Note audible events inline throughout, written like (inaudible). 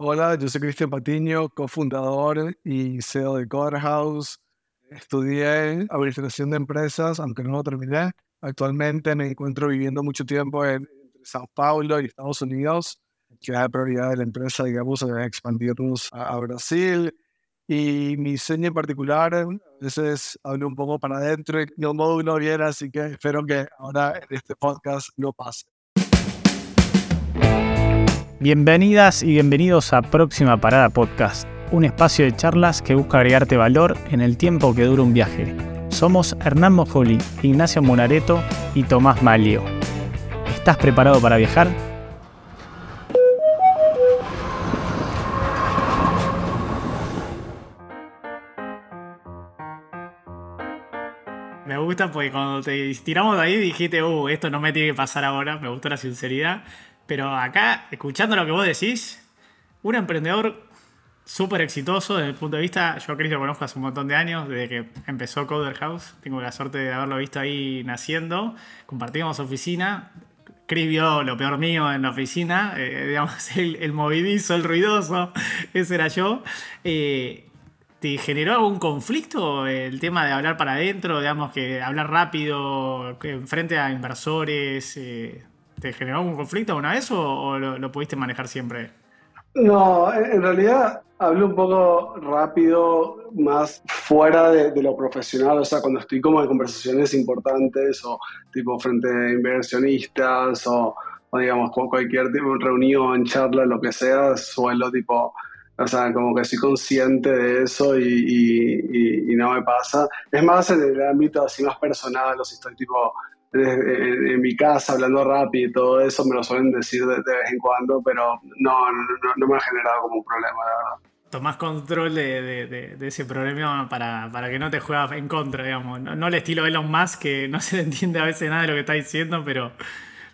Hola, yo soy Cristian Patiño, cofundador y CEO de Coderhouse. Estudié administración de empresas, aunque no lo terminé. Actualmente me encuentro viviendo mucho tiempo en, Sao Paulo y Estados Unidos, que es la prioridad de la empresa, digamos, es expandirnos a, a Brasil. Y mi sueño en particular, a veces hablo un poco para adentro y no módulo bien, así que espero que ahora en este podcast no pase. Bienvenidas y bienvenidos a Próxima Parada Podcast, un espacio de charlas que busca agregarte valor en el tiempo que dura un viaje. Somos Hernán Mojoli, Ignacio Monareto y Tomás Malio. ¿Estás preparado para viajar? Me gusta porque cuando te tiramos de ahí dijiste, uh, esto no me tiene que pasar ahora, me gusta la sinceridad. Pero acá, escuchando lo que vos decís, un emprendedor súper exitoso desde el punto de vista, yo a Chris lo conozco hace un montón de años, desde que empezó Coder House, tengo la suerte de haberlo visto ahí naciendo, compartimos oficina, Chris vio lo peor mío en la oficina, eh, digamos, (laughs) el, el, movidizo, el ruidoso, ese era yo. Eh, ¿Te generó algún conflicto el tema de hablar para adentro, digamos, que hablar rápido, frente a inversores? Eh, ¿Te generó algún conflicto alguna vez o, lo, lo, pudiste manejar siempre? No, en realidad hablo un poco rápido, más fuera de, lo profesional, o sea, cuando estoy como en conversaciones importantes o tipo frente a inversionistas o, o digamos cualquier tipo de reunión, charla, lo que sea, suelo tipo o sea, como que soy consciente de eso y, no me pasa. Es más en el ámbito así más personal, o si estoy tipo en, en, mi casa hablando rápido y todo eso, me lo suelen decir de, de vez en cuando, pero no, no, no, me ha generado como un problema, la verdad. Tomás control de, de, de, ese problema para, para que no te juegas en contra, digamos. No, no el estilo Elon Musk, que (laughs) no se le entiende a veces nada de lo que está diciendo, pero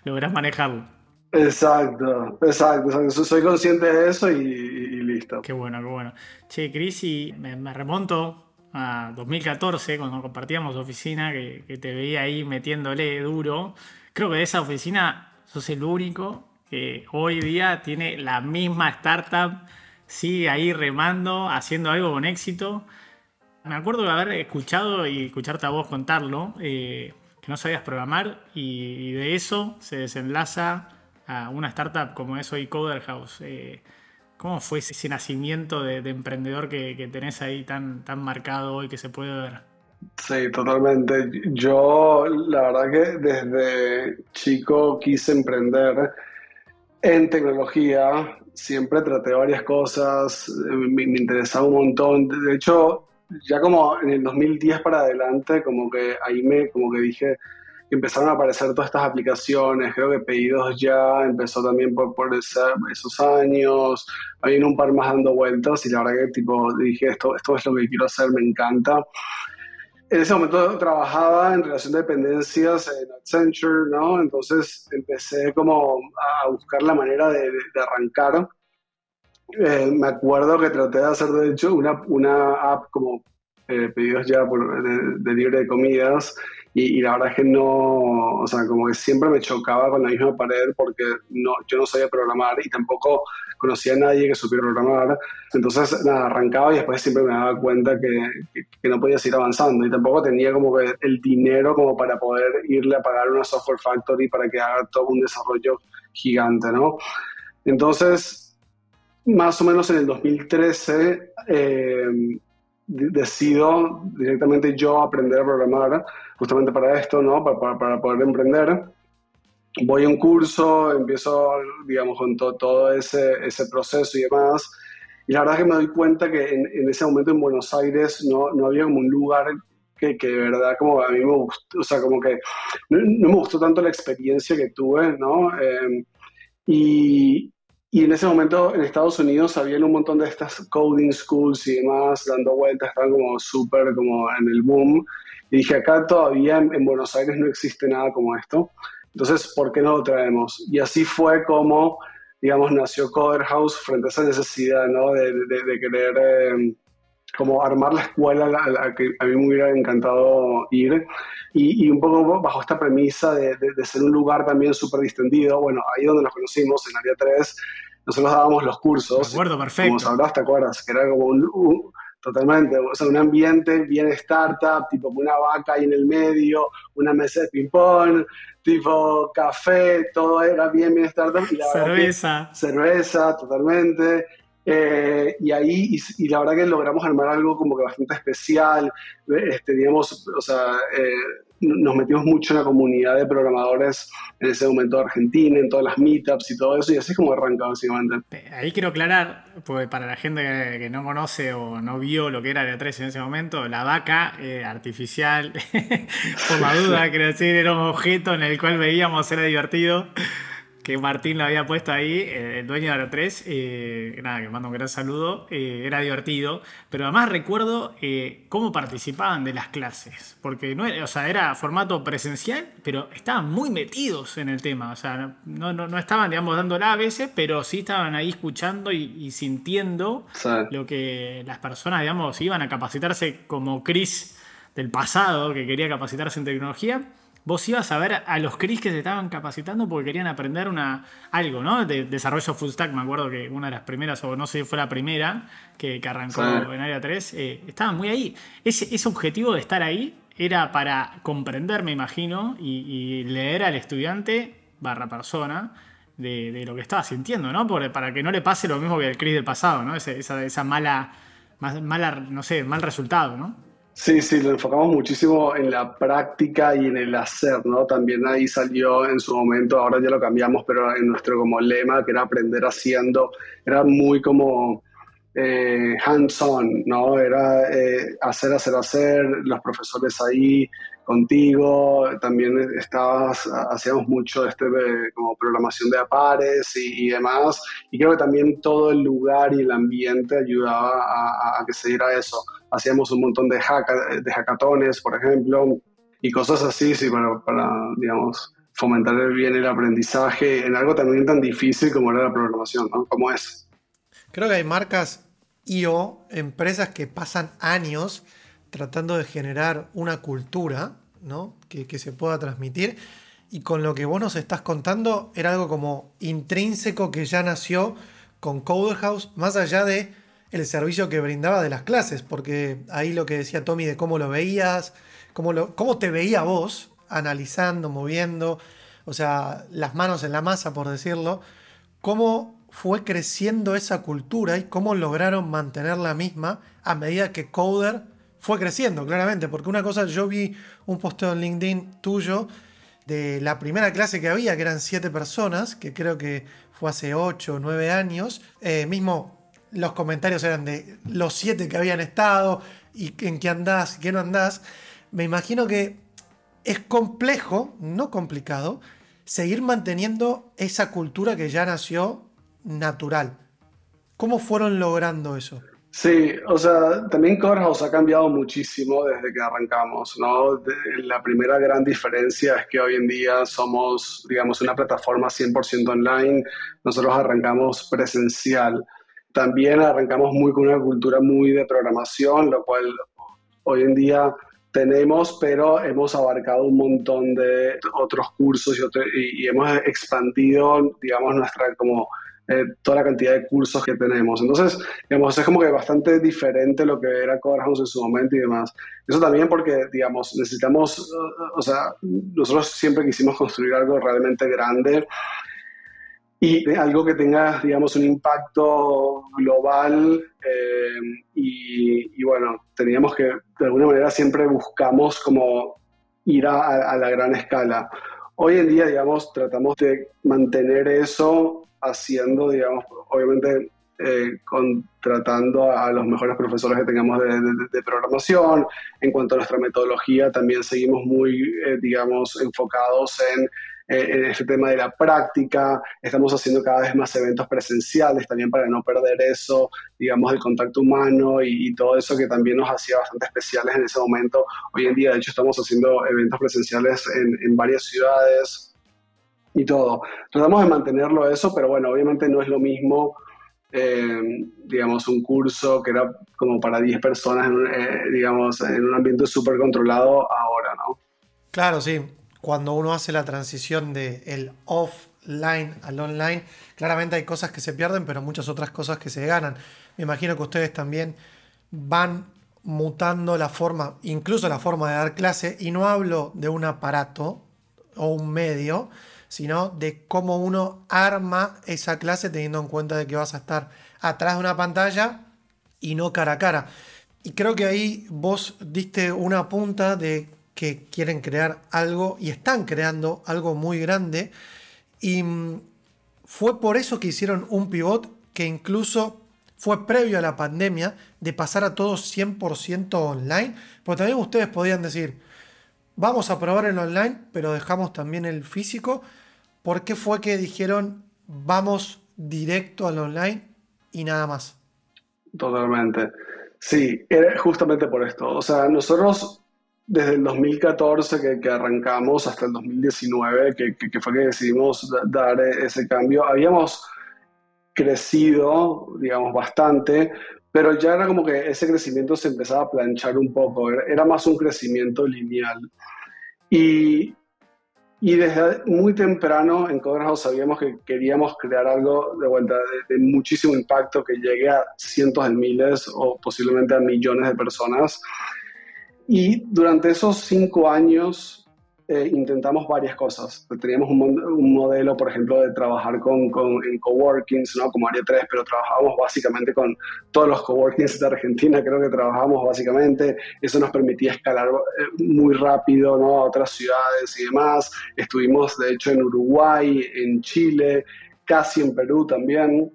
lográs manejarlo. Exacto, exacto, exacto. Soy consciente de eso y, y, listo. Qué bueno, qué bueno. Che, Cris, y me, me, remonto a 2014, cuando compartíamos oficina, que, que, te veía ahí metiéndole duro. Creo que de esa oficina sos el único que hoy día tiene la misma startup, sigue ahí remando, haciendo algo con éxito. Me acuerdo de haber escuchado y escucharte a vos contarlo, eh, que no sabías programar, y, y de eso se desenlaza a una startup como es hoy Coder House. Eh, ¿Cómo fue ese nacimiento de, de emprendedor que, tenés ahí tan, tan marcado hoy que se puede ver? Sí, totalmente. Yo la verdad que desde chico quise emprender en tecnología. Siempre traté varias cosas, me, me interesaba un montón. De hecho, ya como en el 2010 para adelante, como que ahí me, como que dije, empezaron a aparecer todas estas aplicaciones, creo que Pedidos Ya empezó también por, por esos años, hay un par más dando vueltas y la verdad que tipo dije, esto, esto es lo que quiero hacer, me encanta. En ese momento trabajaba en relación de dependencias en Accenture, ¿no? Entonces empecé como a buscar la manera de, de arrancar. Eh, me acuerdo que traté de hacer, de hecho, una, una app como eh, pedidos ya por, de, de libre de comidas y, y, la verdad es que no, o sea, como que siempre me chocaba con la misma pared porque no, yo no sabía programar y tampoco conocía a nadie que supiera programar. Entonces, nada, arrancaba y después siempre me daba cuenta que, que, que, no podía seguir avanzando y tampoco tenía como que el dinero como para poder irle a pagar una software factory para que haga todo un desarrollo gigante, ¿no? Entonces, más o menos en el 2013, eh, decido directamente yo aprender a programar justamente para esto, ¿no? Para, para, para, poder emprender. Voy a un curso, empiezo, digamos, con to, todo ese, ese proceso y demás. Y la verdad es que me doy cuenta que en, en ese momento en Buenos Aires no, no, había como un lugar que, que, de verdad como a mí me gustó, o sea, como que no, no me gustó tanto la experiencia que tuve, ¿no? Eh, y, y en ese momento en Estados Unidos había un montón de estas coding schools y demás dando vueltas, estaban como súper como en el boom. Y dije, acá todavía en, Buenos Aires no existe nada como esto. Entonces, ¿por qué no lo traemos? Y así fue como, digamos, nació Coder House frente a esa necesidad, ¿no? De, de, de querer eh, como armar la escuela a la, que a mí me hubiera encantado ir. Y, y un poco bajo esta premisa de, de ser un lugar también súper distendido. Bueno, ahí donde nos conocimos, en Área 3, nosotros dábamos los cursos. De acuerdo, perfecto. Como sabrás, ¿te acuerdas? Que era como un, totalmente, o sea, un ambiente bien startup, tipo una vaca ahí en el medio, una mesa de ping-pong, tipo café, todo era bien, bien startup. Y cerveza. cerveza, totalmente. Eh, y ahí, y, la verdad que logramos armar algo como que bastante especial. Este, digamos, o sea, eh, nos metimos mucho en la comunidad de programadores en ese momento de Argentina, en todas las meetups y todo eso, y así es como arranca básicamente. Ahí quiero aclarar, pues para la gente que, no conoce o no vio lo que era la 3 en ese momento, la vaca eh, artificial, (laughs) por la duda, (laughs) quiero decir, era un objeto en el cual veíamos, era divertido que Martín lo había puesto ahí, eh, el dueño de Aro 3, eh, nada, que mando un gran saludo, eh, era divertido, pero además recuerdo cómo participaban de las clases, porque no era, o sea, era formato presencial, pero estaban muy metidos en el tema, o sea, no, no, estaban, digamos, dándola a veces, pero sí estaban ahí escuchando y, sintiendo lo que las personas, digamos, iban a capacitarse como Chris del pasado, que quería capacitarse en tecnología vos ibas a ver a los Cris que se estaban capacitando porque querían aprender una, algo, ¿no? De desarrollo full stack, me acuerdo que una de las primeras, o no sé si fue la primera, que, arrancó en Área 3, eh, estaban muy ahí. Ese, ese objetivo de estar ahí era para comprender, me imagino, y, leer al estudiante barra persona de, lo que estaba sintiendo, ¿no? para que no le pase lo mismo que al Cris del pasado, ¿no? esa, esa mala, mala, no sé, mal resultado, ¿no? Sí, sí, lo enfocamos muchísimo en la práctica y en el hacer, ¿no? También ahí salió en su momento, ahora ya lo cambiamos, pero en nuestro como lema, que era aprender haciendo, era muy como eh, hands-on, ¿no? Era eh, hacer, hacer, hacer, los profesores ahí contigo, también estabas, hacíamos mucho este como programación de apares y, demás, y creo que también todo el lugar y el ambiente ayudaba a, que se diera eso hacíamos un montón de, de hackatones, por ejemplo, y cosas así, sí, para, para, digamos, fomentar bien el aprendizaje en algo también tan difícil como era la programación, ¿no? Como es. Creo que hay marcas IO, empresas que pasan años tratando de generar una cultura, ¿no? Que, se pueda transmitir. Y con lo que vos nos estás contando, era algo como intrínseco que ya nació con Coder House, más allá de el servicio que brindaba de las clases, porque ahí lo que decía Tommy de cómo lo veías, cómo, lo, cómo te veía vos, analizando, moviendo, o sea, las manos en la masa, por decirlo, cómo fue creciendo esa cultura y cómo lograron mantener la misma a medida que Coder fue creciendo, claramente, porque una cosa, yo vi un posteo en LinkedIn tuyo de la primera clase que había, que eran siete personas, que creo que fue hace ocho o nueve años, eh, mismo los comentarios eran de los siete que habían estado y en qué andás, qué no andás. Me imagino que es complejo, no complicado, seguir manteniendo esa cultura que ya nació natural. ¿Cómo fueron logrando eso? Sí, o sea, también Corehouse ha cambiado muchísimo desde que arrancamos, ¿no? la primera gran diferencia es que hoy en día somos, digamos, una plataforma 100% online. Nosotros arrancamos presencial. También arrancamos muy con una cultura muy de programación, lo cual hoy en día tenemos, pero hemos abarcado un montón de otros cursos y, hemos expandido, digamos, nuestra como eh, toda la cantidad de cursos que tenemos. Entonces, digamos, es como que bastante diferente lo que era Codehouse en su momento y demás. Eso también porque, digamos, necesitamos, o sea, nosotros siempre quisimos construir algo realmente grande y algo que tenga, digamos, un impacto global eh, y, bueno, teníamos que, de alguna manera, siempre buscamos como ir a, la gran escala. Hoy en día, digamos, tratamos de mantener eso haciendo, digamos, obviamente eh, contratando a los mejores profesores que tengamos de, programación. En cuanto a nuestra metodología, también seguimos muy, eh, digamos, enfocados en eh, en este tema de la práctica, estamos haciendo cada vez más eventos presenciales también para no perder eso, digamos, el contacto humano y, todo eso que también nos hacía bastante especiales en ese momento. Hoy en día, de hecho, estamos haciendo eventos presenciales en, varias ciudades y todo. Tratamos de mantenerlo eso, pero bueno, obviamente no es lo mismo. Eh, digamos, un curso que era como para 10 personas, eh, digamos, en un ambiente súper controlado ahora, ¿no? Claro, sí cuando uno hace la transición de el off offline al online, claramente hay cosas que se pierden, pero muchas otras cosas que se ganan. Me imagino que ustedes también van mutando la forma, incluso la forma de dar clase, y no hablo de un aparato o un medio, sino de cómo uno arma esa clase teniendo en cuenta de que vas a estar atrás de una pantalla y no cara a cara. Y creo que ahí vos diste una punta de que quieren crear algo y están creando algo muy grande. Y mm, fue por eso que hicieron un pivot que incluso fue previo a la pandemia de pasar a todo 100% online. Porque también ustedes podían decir, vamos a probar el online, pero dejamos también el físico. ¿Por qué fue que dijeron, vamos directo al online y nada más? Totalmente. Sí, era justamente por esto. O sea, nosotros desde el 2014 que, que arrancamos hasta el 2019, que, que, fue que decidimos dar ese cambio, habíamos crecido, digamos, bastante, pero ya era como que ese crecimiento se empezaba a planchar un poco, era más un crecimiento lineal. Y, y desde muy temprano en Coders sabíamos que queríamos crear algo de vuelta de, de, muchísimo impacto que llegue a cientos de miles o posiblemente a millones de personas. Y durante esos cinco años eh, intentamos varias cosas. Teníamos un, un, modelo, por ejemplo, de trabajar con, con, en coworkings, ¿no? como Área 3, pero trabajábamos básicamente con todos los coworkings de Argentina, creo que trabajábamos básicamente. Eso nos permitía escalar eh, muy rápido ¿no? a otras ciudades y demás. Estuvimos, de hecho, en Uruguay, en Chile, casi en Perú también.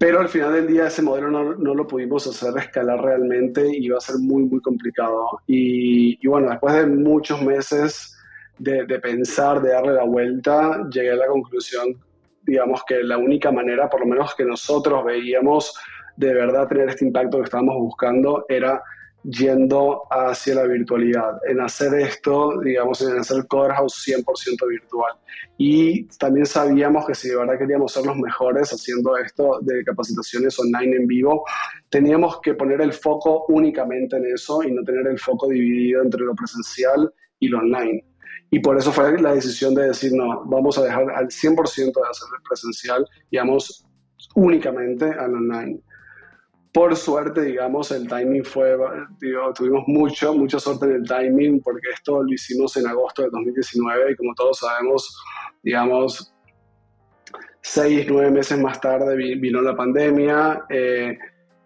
Pero al final del día ese modelo no, no, lo pudimos hacer escalar realmente y iba a ser muy, muy complicado. Y, y bueno, después de muchos meses de, de, pensar, de darle la vuelta, llegué a la conclusión, digamos, que la única manera, por lo menos que nosotros veíamos de verdad tener este impacto que estábamos buscando, era yendo hacia la virtualidad, en hacer esto, digamos, en hacer Coderhouse 100% virtual. Y también sabíamos que si de verdad queríamos ser los mejores haciendo esto de capacitaciones online en vivo, teníamos que poner el foco únicamente en eso y no tener el foco dividido entre lo presencial y lo online. Y por eso fue la decisión de decir, no, vamos a dejar al 100% de hacer presencial y vamos únicamente al online. Por suerte, digamos, el timing fue, digo, tuvimos mucho, mucha suerte en el timing porque esto lo hicimos en agosto de 2019 y como todos sabemos, digamos, seis, nueve meses más tarde vino la pandemia. Eh,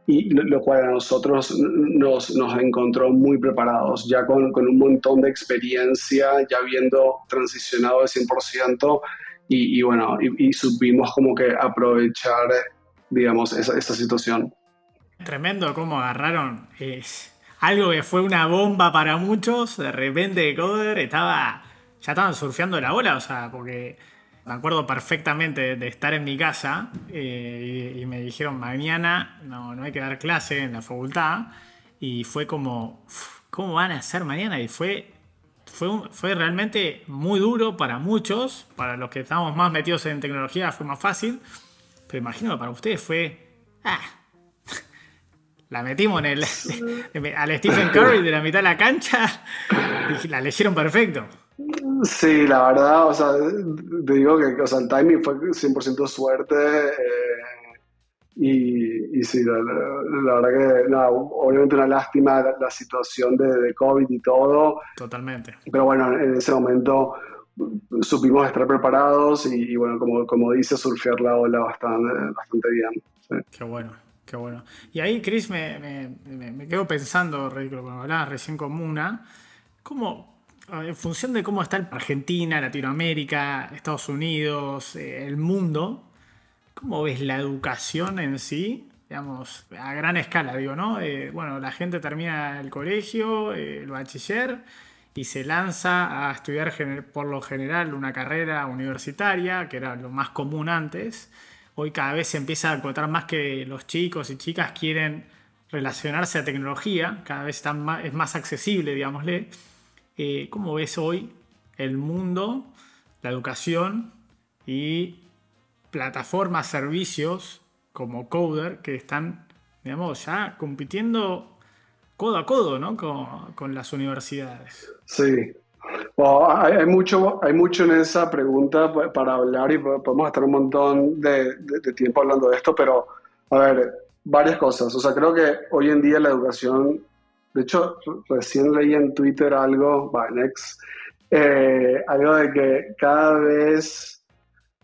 y lo cual a nosotros nos, nos encontró muy preparados, ya con, con, un montón de experiencia, ya habiendo transicionado al 100%, y, y bueno, y, y, supimos como que aprovechar, digamos, esa, esa situación. Tremendo cómo agarraron algo que fue una bomba para muchos, de repente Coder estaba, ya estaban surfeando la ola, o sea, porque me acuerdo perfectamente de estar en mi casa eh, y, me dijeron mañana no, no hay que dar clase en la facultad y fue como, ¿cómo van a hacer mañana? Y fue, fue, fue realmente muy duro para muchos, para los que estamos más metidos en tecnología fue más fácil, pero imagino que para ustedes fue, ah, la metimos en el, (laughs) (laughs) al Stephen Curry de la mitad de la cancha y (laughs) la leyeron perfecto. Sí, la verdad, o sea, te digo que o sea, el timing fue 100% suerte. Eh, y, y, sí, la, verdad que, no, obviamente una lástima la, la situación de, de, COVID y todo. Totalmente. Pero bueno, en ese momento supimos estar preparados y, y bueno, como, como dice, surfear la ola bastante, bastante bien. Sí. Qué bueno. Qué bueno. Y ahí, Chris, me, me, me quedo pensando, cuando hablabas recién con Muna, ¿cómo, en función de cómo está Argentina, Latinoamérica, Estados Unidos, eh, el mundo, ¿cómo ves la educación en sí? Digamos, a gran escala, digo, ¿no? Eh, bueno, la gente termina el colegio, eh, el bachiller, y se lanza a estudiar por lo general una carrera universitaria, que era lo más común antes. Hoy cada vez se empieza a encontrar más que los chicos y chicas quieren relacionarse a tecnología, cada vez está más, es más accesible, digámosle. Eh, ¿Cómo ves hoy el mundo, la educación y plataformas, servicios como Coder que están, digamos, ya compitiendo codo a codo ¿no? con, con las universidades? Sí, hay, mucho, hay mucho en esa pregunta para hablar y podemos estar un montón de, tiempo hablando de esto, pero a ver, varias cosas. O sea, creo que hoy en día la educación, de hecho, recién leí en Twitter algo, en eh, algo de que cada vez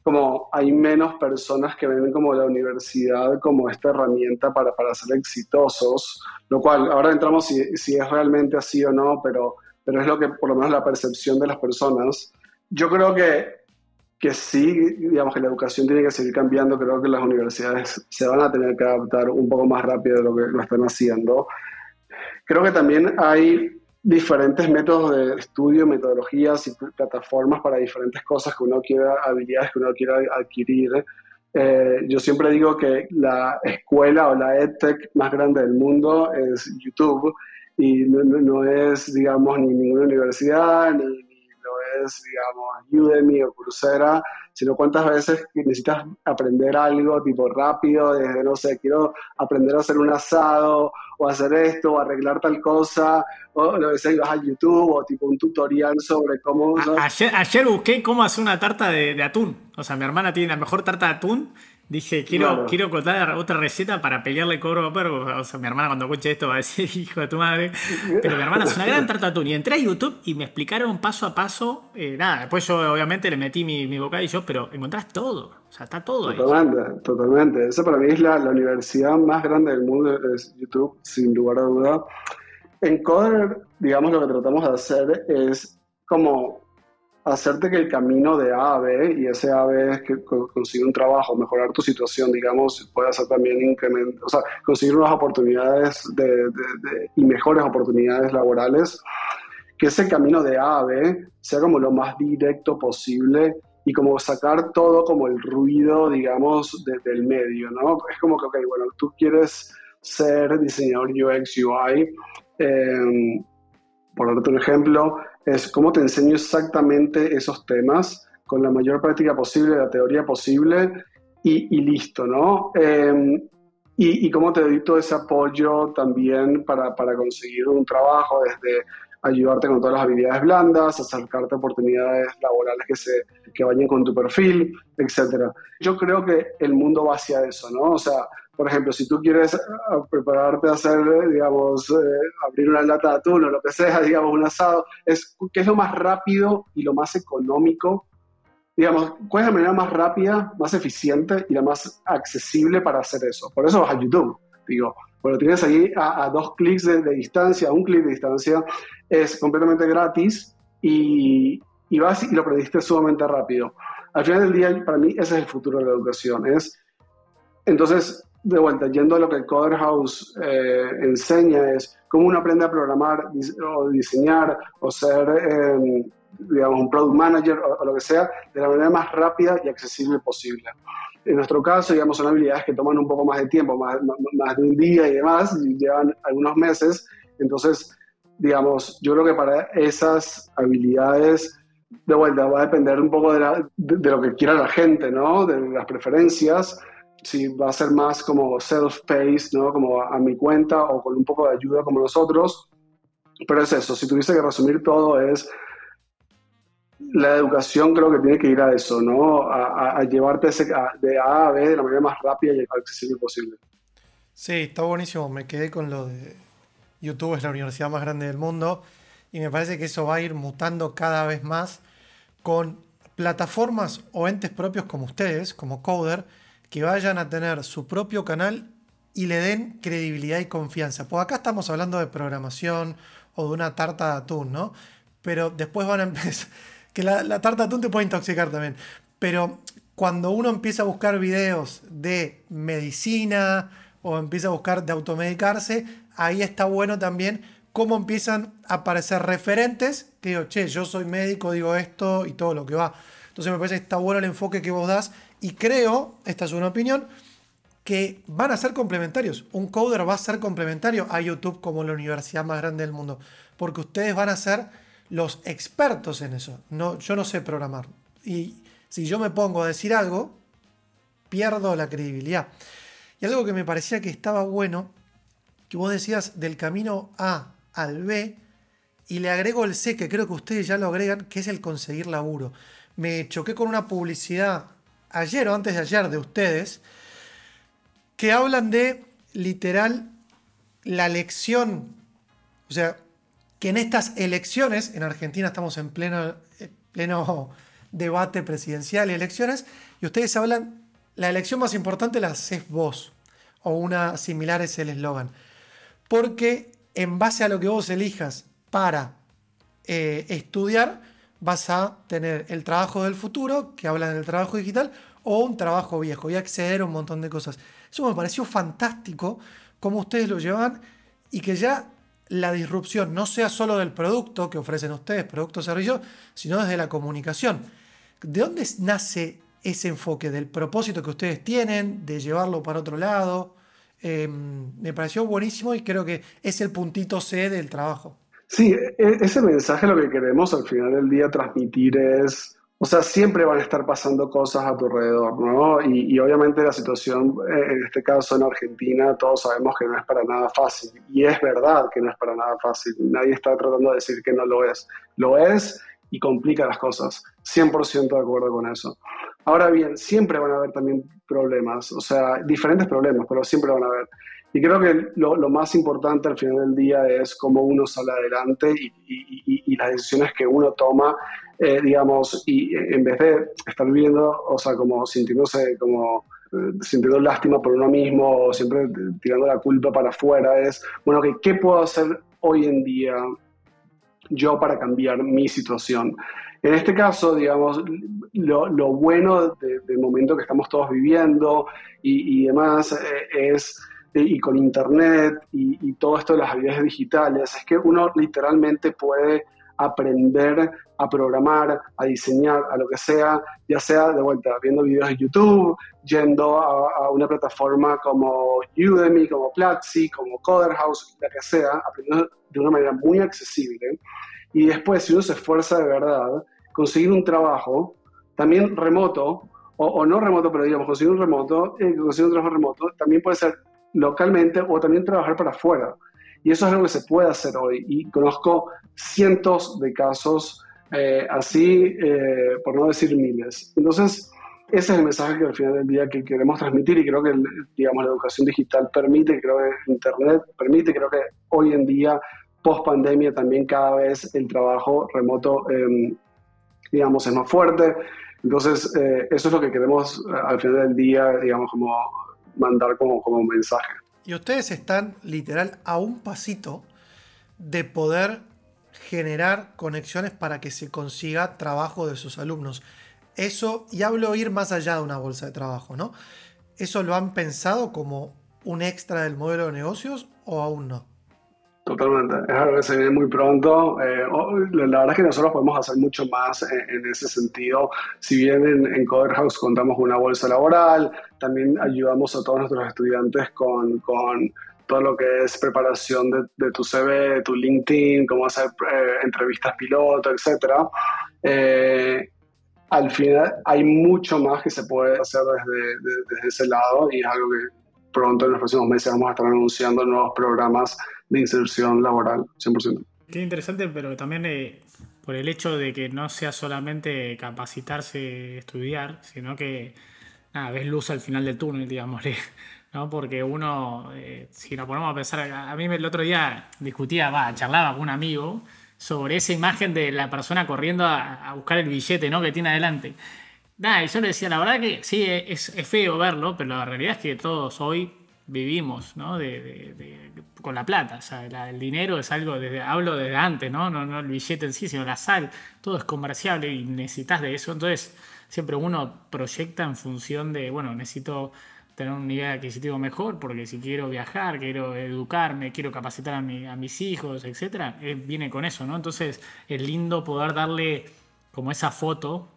como hay menos personas que ven como la universidad como esta herramienta para, para ser exitosos, lo cual ahora entramos si, si es realmente así o no, pero pero es lo que por lo menos la percepción de las personas. Yo creo que, que sí, digamos que la educación tiene que seguir cambiando, creo que las universidades se van a tener que adaptar un poco más rápido de lo que lo están haciendo. Creo que también hay diferentes métodos de estudio, metodologías y plataformas para diferentes cosas que uno quiera, habilidades que uno quiera adquirir. Eh, yo siempre digo que la escuela o la EdTech más grande del mundo es YouTube y no, es, digamos, ni ninguna universidad, ni, lo es, digamos, Udemy o Coursera, sino cuántas veces necesitas aprender algo tipo rápido, desde, no sé, quiero aprender a hacer un asado, o hacer esto, o arreglar tal cosa, o que sea, vas a YouTube, o tipo un tutorial sobre cómo... ayer, ayer, busqué cómo hacer una tarta de, de atún, o sea, mi hermana tiene la mejor tarta de atún, Dije, quiero, quiero contar otra receta para pelearle cobro a perro. O sea, mi hermana cuando escuche esto va a decir, (laughs) hijo de tu madre. Pero mi hermana es una gran tartatún. Y entré a YouTube y me explicaron paso a paso. Eh, nada, después yo obviamente le metí mi, mi bocadillo, pero encontrás todo. O sea, está todo ahí. Totalmente, totalmente. Esa para mí es la, la universidad más grande del mundo, es YouTube, sin lugar a duda. En Coder, digamos, lo que tratamos de hacer es como hacerte que el camino de A a B, y ese A a B es que conseguir un trabajo, mejorar tu situación, digamos, puede hacer también incremento, o sea, conseguir nuevas oportunidades de, y mejores oportunidades laborales, que ese camino de A a B sea como lo más directo posible y como sacar todo como el ruido, digamos, del medio, ¿no? Es como que, ok, bueno, tú quieres ser diseñador UX, UI, eh, por darte un ejemplo, es cómo te enseño exactamente esos temas con la mayor práctica posible, la teoría posible y, listo, ¿no? Em, y, cómo te doy todo ese apoyo también para, para, conseguir un trabajo, desde ayudarte con todas las habilidades blandas, acercarte a oportunidades laborales que, se, que vayan con tu perfil, etc. Yo creo que el mundo va hacia eso, ¿no? O sea, por ejemplo, si tú quieres ah, prepararte a hacer, digamos, eh, abrir una lata de atún o lo que sea, (laughs) digamos, un asado, es que es lo más rápido y lo más económico, digamos, cuál es la manera más rápida, más eficiente y la más accesible para hacer eso. Por eso vas a YouTube, digo, bueno, tienes ahí a, dos clics de, distancia, un clic de distancia, es completamente gratis y, y vas y lo aprendiste sumamente rápido. Al final del día, para mí, ese es el futuro de la educación. Es, entonces, de vuelta, yendo a lo que el Coder House eh, enseña, es cómo uno aprende a programar o diseñar o ser, em, digamos, un product manager o, lo que sea, de la manera más rápida y accesible posible. En nuestro caso, digamos, son habilidades que toman un poco más de tiempo, más, más de un día y demás, y llevan algunos meses. Entonces, digamos, yo creo que para esas habilidades, de vuelta, va a depender un poco de, de lo que quiera la gente, ¿no? De las preferencias si va a ser más como self-paced, ¿no? Como a, mi cuenta o con un poco de ayuda como nosotros. Pero es eso, si tuviese que resumir todo es la educación creo que tiene que ir a eso, ¿no? A, llevarte de A a B de la manera más rápida y accesible posible. Sí, está buenísimo. Me quedé con lo de YouTube es la universidad más grande del mundo y me parece que eso va a ir mutando cada vez más con plataformas o entes propios como ustedes, como Coder, que vayan a tener su propio canal y le den credibilidad y confianza. Pues acá estamos hablando de programación o de una tarta de atún, ¿no? Pero después van a empezar... (laughs) Que la, tarta de atún te puede intoxicar también. Pero cuando uno empieza a buscar videos de medicina o empieza a buscar de automedicarse, ahí está bueno también cómo empiezan a aparecer referentes que digo, che, yo soy médico, digo esto y todo lo que va. Entonces me parece que está bueno el enfoque que vos das y creo, esta es una opinión, que van a ser complementarios. Un coder va a ser complementario a YouTube como la universidad más grande del mundo, porque ustedes van a ser los expertos en eso. No, yo no sé programar. Y si yo me pongo a decir algo, pierdo la credibilidad. Y algo que me parecía que estaba bueno, que vos decías del camino A al B, y le agrego el C, que creo que ustedes ya lo agregan, que es el conseguir laburo. Me choqué con una publicidad ayer o antes de ayer de ustedes, que hablan de literal la elección, o sea, que en estas elecciones, en Argentina estamos en pleno, eh, pleno debate presidencial y elecciones, y ustedes hablan, la elección más importante la haces vos, o una similar es el eslogan, porque en base a lo que vos elijas para eh, estudiar, vas a tener el trabajo del futuro, que habla del trabajo digital, o un trabajo viejo, y acceder a un montón de cosas. Eso me pareció fantástico, cómo ustedes lo llevan, y que ya la disrupción no sea solo del producto que ofrecen ustedes, producto o servicio, sino desde la comunicación. ¿De dónde nace ese enfoque? ¿Del propósito que ustedes tienen? ¿De llevarlo para otro lado? Em, me pareció buenísimo y creo que es el puntito C del trabajo. Sí, e, ese mensaje lo que queremos al final del día transmitir es o sea, siempre van a estar pasando cosas a tu alrededor, ¿no? Y, obviamente la situación, eh, en este caso en Argentina, todos sabemos que no es para nada fácil. Y es verdad que no es para nada fácil. Nadie está tratando de decir que no lo es. Lo es y complica las cosas. 100% de acuerdo con eso. Ahora bien, siempre van a haber también problemas, o sea, diferentes problemas, pero siempre van a haber. Y creo que lo, más importante al final del día es cómo uno sale adelante y, y las decisiones que uno toma eh, digamos, y eh, en vez de estar viviendo, o sea, como sintiéndose como eh, sintiendo lástima por uno mismo o siempre tirando la culpa para afuera, es, bueno, ¿qué puedo hacer hoy en día yo para cambiar mi situación? En este caso, digamos, lo, lo bueno del momento que estamos todos viviendo y, y demás es, y con Internet y, y todo esto de las habilidades digitales, es que uno literalmente puede aprender a programar, a diseñar, a lo que sea, ya sea de vuelta viendo videos de YouTube, yendo a, una plataforma como Udemy, como Platzi, como Coderhouse, la que sea, aprendiendo de una manera muy accesible. Y después, si uno se esfuerza de verdad, conseguir un trabajo, también remoto, o, no remoto, pero digamos, conseguir un remoto, eh, conseguir un trabajo remoto, también puede ser localmente o también trabajar para afuera. Y eso es algo que se puede hacer hoy. Y conozco cientos de casos eh, así, eh, por no decir miles. Entonces, ese es el mensaje que al final del día que queremos transmitir y creo que, digamos, la educación digital permite, creo que Internet permite, creo que hoy en día, post pandemia, también cada vez el trabajo remoto, em, digamos, es más fuerte. Entonces, eh, eso es lo que queremos al final del día, digamos, como mandar como, como mensaje. Y ustedes están literal a un pasito de poder generar conexiones para que se consiga trabajo de sus alumnos. Eso, y hablo ir más allá de una bolsa de trabajo, ¿no? ¿Eso lo han pensado como un extra del modelo de negocios o aún no? Totalmente, es algo que se viene muy pronto. Eh, la verdad es que nosotros podemos hacer mucho más en, ese sentido. Si bien en, en Coder House contamos con una bolsa laboral, también ayudamos a todos nuestros estudiantes con, con todo lo que es preparación de, de, tu CV, de tu LinkedIn, cómo hacer eh, entrevistas piloto, etc. Eh, al final hay mucho más que se puede hacer desde, desde ese lado y es algo que pronto en los próximos meses vamos a estar anunciando nuevos programas de inserción laboral, 100%. Qué interesante, pero también eh, por el hecho de que no sea solamente capacitarse, estudiar, sino que nada, ves luz al final del túnel, digamos, (laughs) ¿no? Porque uno, eh, si nos ponemos a pensar, a mí el otro día discutía, charlaba con un amigo sobre esa imagen de la persona corriendo a, buscar el billete, ¿no? Que tiene adelante. Y yo le decía, la verdad que sí, es, feo verlo, pero la realidad es que todos hoy vivimos ¿no? de, con la plata. O sea, el dinero es algo, desde, hablo desde antes, ¿no? ¿no? No el billete en sí, sino la sal. Todo es comerciable y necesitas de eso. Entonces, siempre uno proyecta en función de, bueno, necesito tener un nivel adquisitivo mejor, porque si quiero viajar, quiero educarme, quiero capacitar a, a mis hijos, etcétera, eh, viene con eso, ¿no? Entonces, es lindo poder darle como esa foto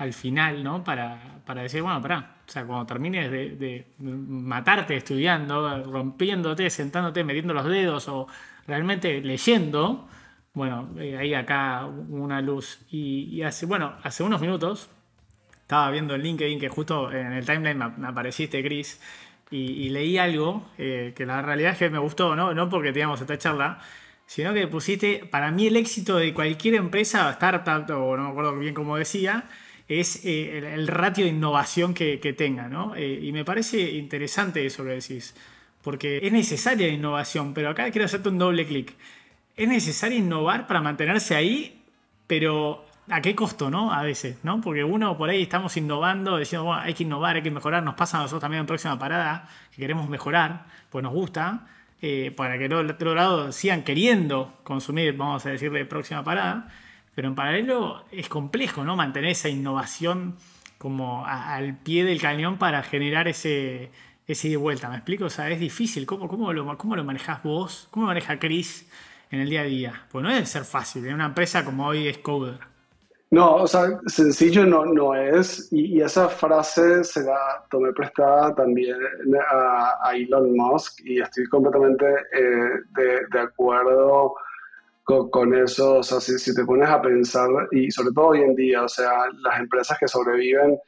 al final, ¿no? Para, para decir, bueno, pará, o sea, cuando termines de, matarte estudiando, rompiéndote, sentándote, metiendo los dedos o realmente leyendo, bueno, eh, hay acá una luz. Y, hace, bueno, hace unos minutos estaba viendo en LinkedIn que justo en el timeline me, apareciste, Chris, y, leí algo eh, que la realidad es que me gustó, ¿no? No porque teníamos esta charla, sino que pusiste, para mí el éxito de cualquier empresa, startup, o no me acuerdo bien cómo decía, es eh, el, ratio de innovación que, tenga, ¿no? Eh, y me parece interesante eso que decís, porque es necesaria la innovación, pero acá quiero hacerte un doble clic. Es necesario innovar para mantenerse ahí, pero ¿a qué costo, no? A veces, ¿no? Porque uno por ahí estamos innovando, diciendo, bueno, hay que innovar, hay que mejorar, nos pasa a nosotros también en próxima parada, que queremos mejorar, pues nos gusta, eh, para que del otro lado sigan queriendo consumir, vamos a decir, de próxima parada. Pero en paralelo es complejo, ¿no? Mantener esa innovación como al pie del cañón para generar ese, ese ida y vuelta. ¿Me explico? O sea, es difícil. ¿Cómo, cómo, lo, cómo lo manejás vos? ¿Cómo lo maneja Chris en el día a día? Pues no debe ser fácil en una empresa como hoy es Coder. No, o sea, sencillo no, no es, y, esa frase se la tomé prestada también a, Elon Musk y estoy completamente eh, de, acuerdo con, eso, o sea, si, te pones a pensar, y sobre todo hoy en día, o sea, las empresas que sobreviven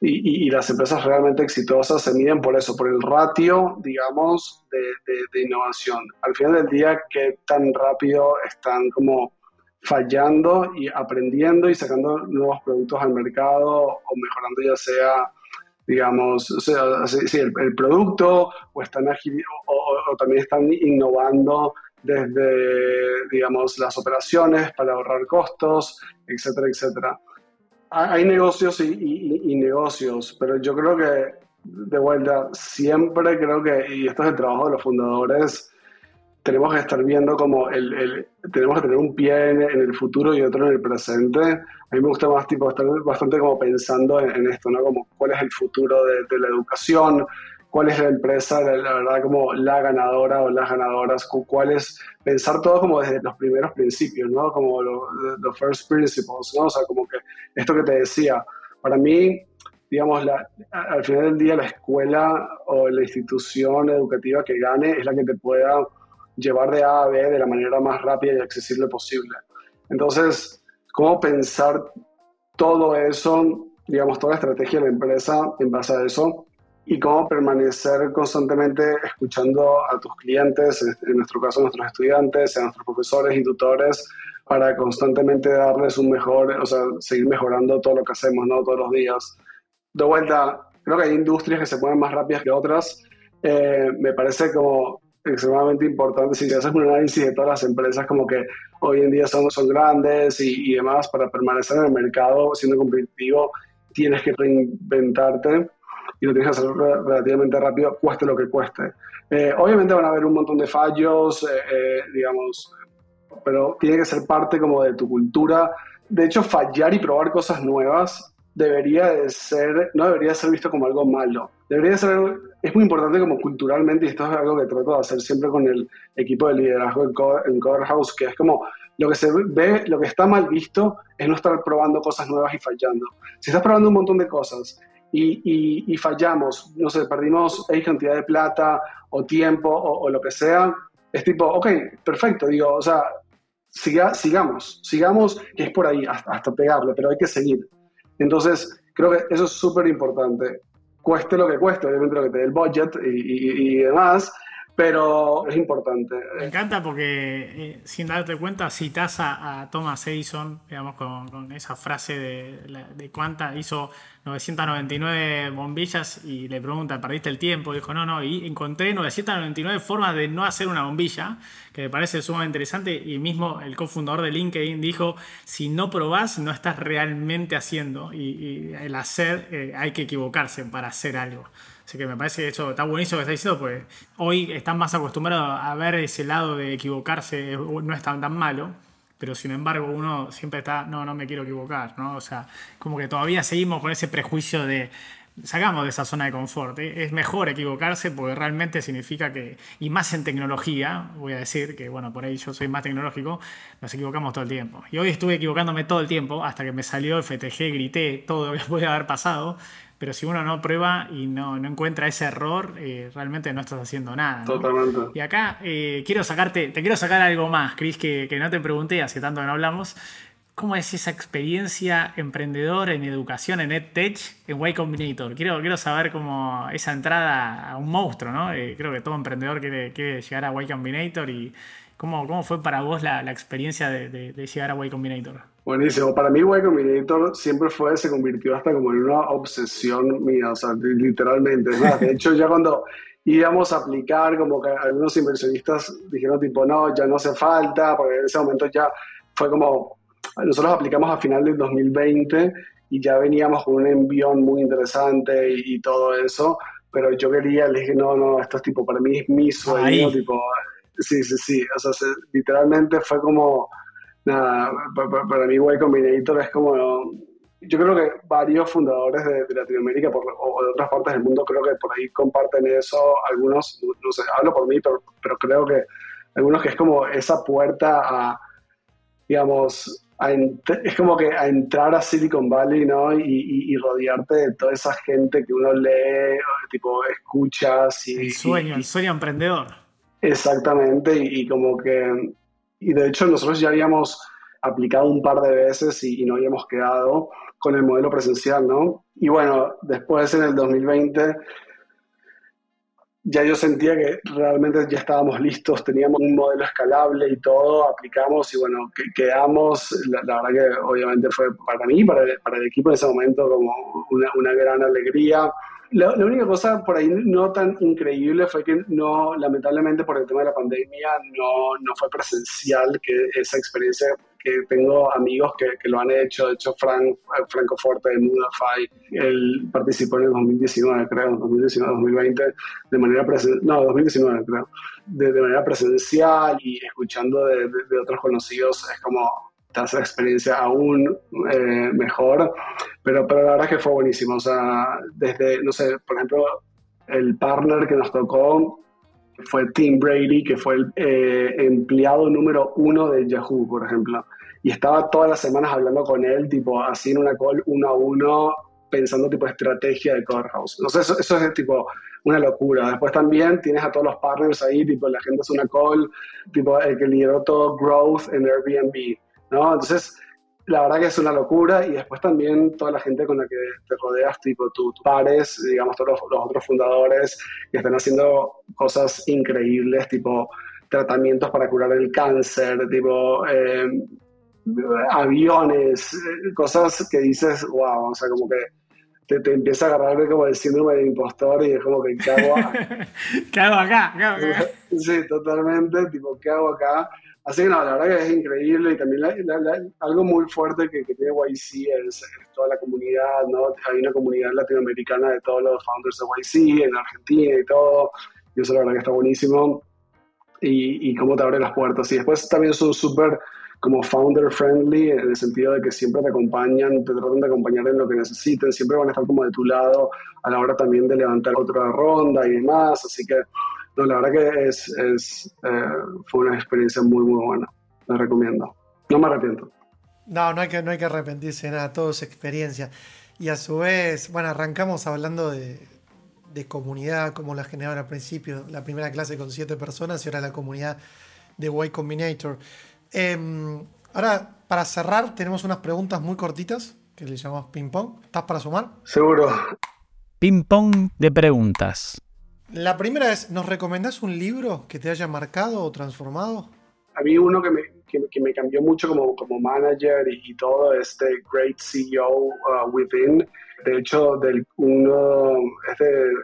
y, las empresas realmente exitosas se miden por eso, por el ratio, digamos, de, de innovación. Al final del día, qué tan rápido están como fallando y aprendiendo y sacando nuevos productos al mercado o mejorando ya sea, digamos, o sea, sí, el, producto o, están o, también están innovando desde, digamos, las operaciones para ahorrar costos, etcétera, etcétera. Hay negocios y, negocios, pero yo creo que, de vuelta, siempre creo que, y esto es el trabajo de los fundadores, tenemos que estar viendo como el, tenemos que tener un pie en, el futuro y otro en el presente. A mí me gusta más tipo estar bastante como pensando en, esto, ¿no? Como cuál es el futuro de, la educación, cuál es la empresa, la, verdad, como la ganadora o las ganadoras, cuál es, pensar todo como desde los primeros principios, ¿no? Como los first principles, ¿no? O sea, como que esto que te decía, para mí, digamos, la, al final del día la escuela o la institución educativa que gane es la que te pueda llevar de A a B de la manera más rápida y accesible posible. Entonces, ¿cómo pensar todo eso, digamos, toda la estrategia de la empresa en base a eso? Y cómo permanecer constantemente escuchando a tus clientes, en nuestro caso a nuestros estudiantes, a nuestros profesores y tutores, para constantemente darles un mejor, o sea, seguir mejorando todo lo que hacemos, ¿no? Todos los días. De vuelta, creo que hay industrias que se mueven más rápidas que otras. Eh, me parece como extremadamente importante. Si haces un análisis de todas las empresas como que hoy en día son, son grandes y, demás, para permanecer en el mercado siendo competitivo, tienes que reinventarte y lo tienes que hacer relativamente rápido, cueste lo que cueste. Eh, obviamente van a haber un montón de fallos, eh, eh, digamos, pero tiene que ser parte como de tu cultura. De hecho, fallar y probar cosas nuevas debería de ser, no debería ser visto como algo malo. Debería ser, es muy importante como culturalmente, y esto es algo que trato de hacer siempre con el equipo de liderazgo en Coder, House, que es como lo que se ve, lo que está mal visto es no estar probando cosas nuevas y fallando. Si estás probando un montón de cosas y, y, fallamos, no sé, perdimos X cantidad de plata o tiempo o, lo que sea, es tipo, ok, perfecto, digo, o sea, siga, sigamos, sigamos, que es por ahí, hasta, hasta pegarle, pero hay que seguir. Entonces, creo que eso es súper importante. Cueste lo que cueste, obviamente lo que te dé el budget y, y demás, pero es importante. Me encanta porque, eh, sin darte cuenta, citas a, Thomas Edison, digamos, con, esa frase de, de, cuánta hizo 999 bombillas y le pregunta, ¿perdiste el tiempo? Dijo, no, no, y encontré 999 formas de no hacer una bombilla, que me parece sumamente interesante, y mismo el cofundador de LinkedIn dijo, si no probás, no estás realmente haciendo, y, el hacer, eh, hay que equivocarse para hacer algo. Así que me parece que eso está buenísimo que está diciendo, pues hoy están más acostumbrados a ver ese lado de equivocarse, no es tan, tan malo, pero sin embargo uno siempre está, no, no me quiero equivocar, ¿no? O sea, como que todavía seguimos con ese prejuicio de, sacamos de esa zona de confort. ¿eh? Es mejor equivocarse porque realmente significa que, y más en tecnología, voy a decir que, bueno, por ahí yo soy más tecnológico, nos equivocamos todo el tiempo. Y hoy estuve equivocándome todo el tiempo hasta que me salió el FTG, grité todo lo que (laughs) puede haber pasado pero si uno no prueba y no, encuentra ese error, eh, realmente no estás haciendo nada. Totalmente. Y acá eh, quiero sacarte, te quiero sacar algo más, Chris, que, que, no te pregunté, hace tanto que no hablamos. ¿Cómo es esa experiencia emprendedor en educación en EdTech en Y Combinator? Quiero, quiero saber cómo esa entrada a un monstruo, ¿no? Eh, creo que todo emprendedor quiere, llegar a Y Combinator y cómo, cómo fue para vos la, experiencia de, llegar a Y Combinator. Buenísimo. Para mí Y Combinator siempre fue, se convirtió hasta como en una obsesión mía, o sea, literalmente. De hecho, ya cuando íbamos a aplicar, como que algunos inversionistas dijeron tipo, no, ya no hace falta, porque en ese momento ya fue como nosotros aplicamos a final del 2020 y ya veníamos con un envión muy interesante y, todo eso, pero yo quería, le dije, no, no, esto es tipo, para mí es mi sueño, tipo, sí, sí, sí, o sea, literalmente fue como, nada, para, mí Y Combinator es como, yo creo que varios fundadores de, Latinoamérica o de otras partes del mundo creo que por ahí comparten eso, algunos, no, sé, hablo por mí, pero, pero creo que algunos que es como esa puerta a, digamos, es como que a entrar a Silicon Valley, ¿no? Y, rodearte de toda esa gente que uno lee, tipo, escuchas y... El sueño, el sueño emprendedor. Exactamente, y, como que... Y de hecho nosotros ya habíamos aplicado un par de veces y, no habíamos quedado con el modelo presencial, ¿no? Y bueno, después en el 2020 ya yo sentía que realmente ya estábamos listos, teníamos un modelo escalable y todo, aplicamos y bueno, que, quedamos, la, verdad que obviamente fue para mí, para el, para el equipo en ese momento como una, una gran alegría. La, única cosa por ahí no tan increíble fue que no, lamentablemente por el tema de la pandemia, no, no fue presencial que esa experiencia que tengo amigos que, que lo han hecho. De hecho, Frank, Franco Forte de Mudafy, él participó en el 2019, creo, 2019, 2020, de manera presencial, no, 2019, creo, de, de, manera presencial y escuchando de, de otros conocidos, es como la experiencia aún eh, mejor, pero, pero la verdad es que fue buenísimo, o sea, desde, no sé, por ejemplo, el partner que nos tocó fue Tim Brady, que fue el eh, empleado número uno de Yahoo, por ejemplo, y estaba todas las semanas hablando con él, tipo, así en una call uno a uno, pensando tipo estrategia de Corehouse. Sé, eso, eso es tipo una locura. Después también tienes a todos los partners ahí, tipo, la gente hace una call, tipo, el que lideró todo growth en Airbnb ¿no? Entonces, la verdad que es una locura y después también toda la gente con la que te rodeas, tipo tus pares, digamos, todos los, otros fundadores que están haciendo cosas increíbles, tipo tratamientos para curar el cáncer, tipo eh, aviones, eh, cosas que dices, wow, o sea, como que te, te, empieza a agarrar como el síndrome del impostor y es como que, ¿qué hago, (laughs) ¿Qué hago acá? ¿Qué hago acá? (laughs) Sí, totalmente, tipo, ¿qué hago acá? Así que no, la verdad que es increíble y también algo muy fuerte que, tiene YC es, toda la comunidad, ¿no? Hay una comunidad latinoamericana de todos los founders de YC en Argentina y todo, y eso la verdad que está buenísimo. Y, y cómo te abre las puertas. Y después también son súper como founder friendly en el sentido de que siempre te acompañan, te tratan de acompañar en lo que necesiten, siempre van a estar como de tu lado a la hora también de levantar otra ronda y demás, así que no, la verdad que es, es eh, fue una experiencia muy, muy buena. La recomiendo. No me arrepiento. No, no hay que, no hay que arrepentirse nada, todo es experiencia. Y a su vez, bueno, arrancamos hablando de, comunidad, como la generaron al principio, la primera clase con siete personas y ahora la comunidad de Y Combinator. Em, ahora, para cerrar, tenemos unas preguntas muy cortitas que le llamamos ping pong. ¿Estás para sumar? Seguro. Ping pong de preguntas. La primera es, ¿nos recomendás un libro que te haya marcado o transformado? A mí uno que me, que, me cambió mucho como, como manager y, todo, este Great CEO uh, Within. De hecho, del, uno,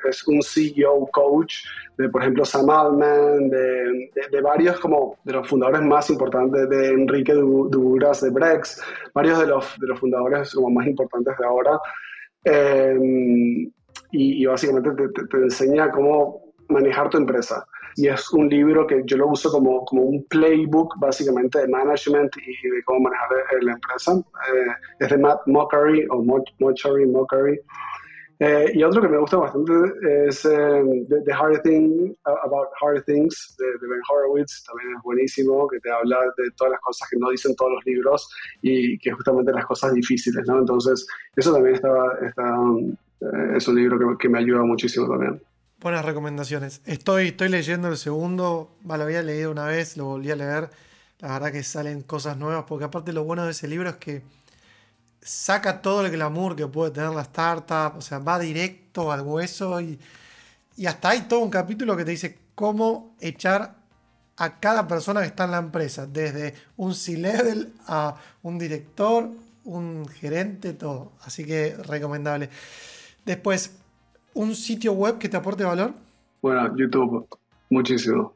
es, un CEO coach de, por ejemplo, Sam Altman, de, de, varios como de los fundadores más importantes, de Enrique Duras de Brex, varios de los, de los fundadores como más importantes de ahora. Eh, y, básicamente te, enseña cómo manejar tu empresa. Y es un libro que yo lo uso como, como un playbook básicamente de management y de cómo manejar la empresa. Eh, es de Matt Mockery o Mochary Mockery. Eh, y otro que me gusta bastante es um, The, Hard Thing About Hard Things de, Ben Horowitz, también es buenísimo, que te habla de todas las cosas que no dicen todos los libros y que justamente las cosas difíciles, ¿no? Entonces, eso también está, está um, eh, es un libro que, me ayuda muchísimo también. Buenas recomendaciones. Estoy, estoy leyendo el segundo, lo había leído una vez, lo volví a leer. La verdad que salen cosas nuevas, porque aparte lo bueno de ese libro es que saca todo el glamour que puede tener la startup, o sea, va directo al hueso y, y hasta hay todo un capítulo que te dice cómo echar a cada persona que está en la empresa, desde un C-level a un director, un gerente, todo. Así que recomendable. Después, ¿un sitio web que te aporte valor? Bueno, YouTube, muchísimo.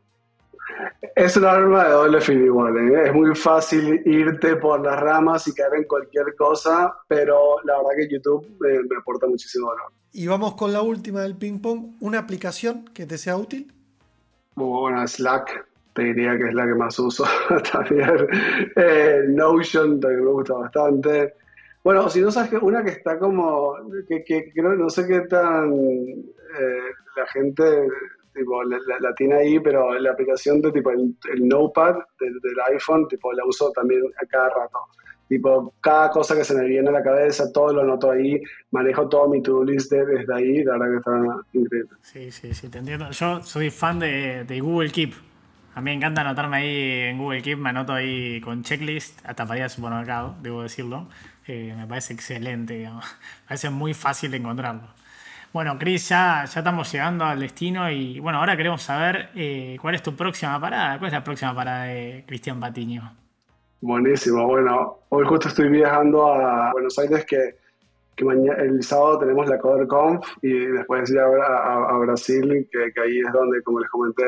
Es un arma de doble filo igual, ¿eh? es muy fácil irte por las ramas y caer en cualquier cosa, pero la verdad que YouTube me, me aporta muchísimo valor. Y vamos con la última del ping pong, una aplicación que te sea útil. Muy buena, Slack, te diría que es la que más uso (laughs) también. Eh, Notion también me gusta bastante. Bueno, si no sabes que una que está como, que, que no sé qué tan eh, la gente tipo, la, la- la tiene ahí, pero la aplicación de tipo el, el Notepad del, del iPhone, tipo la uso también a cada rato. Tipo, cada cosa que se me viene a la cabeza, todo lo anoto ahí, manejo todo mi to-do list de- desde ahí, la verdad que está increíble. Sí, sí, sí, te entiendo. Yo soy fan de, de Google Keep. A mí me encanta anotarme ahí en Google Keep, me anoto ahí con checklist, hasta para ir al supermercado, debo decirlo. Eh, me parece excelente, digamos. (laughs) Me parece muy fácil de encontrarlo. Bueno, Chris, ya, ya estamos llegando al destino y bueno, ahora queremos saber eh, cuál es tu próxima parada. ¿Cuál es la próxima parada de Cristian Patiño? Buenísimo, bueno, hoy justo estoy viajando a Buenos Aires que, que mañana, el sábado tenemos la CoderConf y después ir a, a- a Brasil, que, que ahí es donde, como les comenté,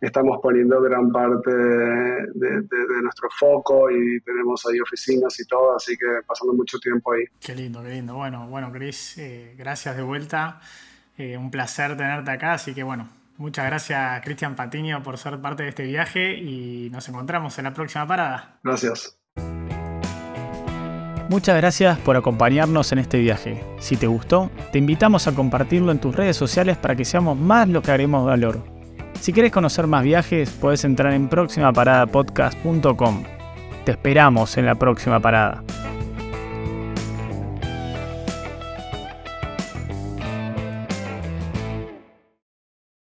estamos poniendo gran parte de, de- de nuestro foco y tenemos ahí oficinas y todo, así que pasando mucho tiempo ahí. Qué lindo, qué lindo. Bueno, bueno, Chris, eh, gracias de vuelta. Eh, un placer tenerte acá, así que bueno, muchas gracias Cristian Patiño por ser parte de este viaje y nos encontramos en la próxima parada. Gracias. Muchas gracias por acompañarnos en este viaje. Si te gustó, te invitamos a compartirlo en tus redes sociales para que seamos más los que haremos valor. Si quieres conocer más viajes, puedes entrar en próximaparadapodcast.com. Te esperamos en la próxima parada.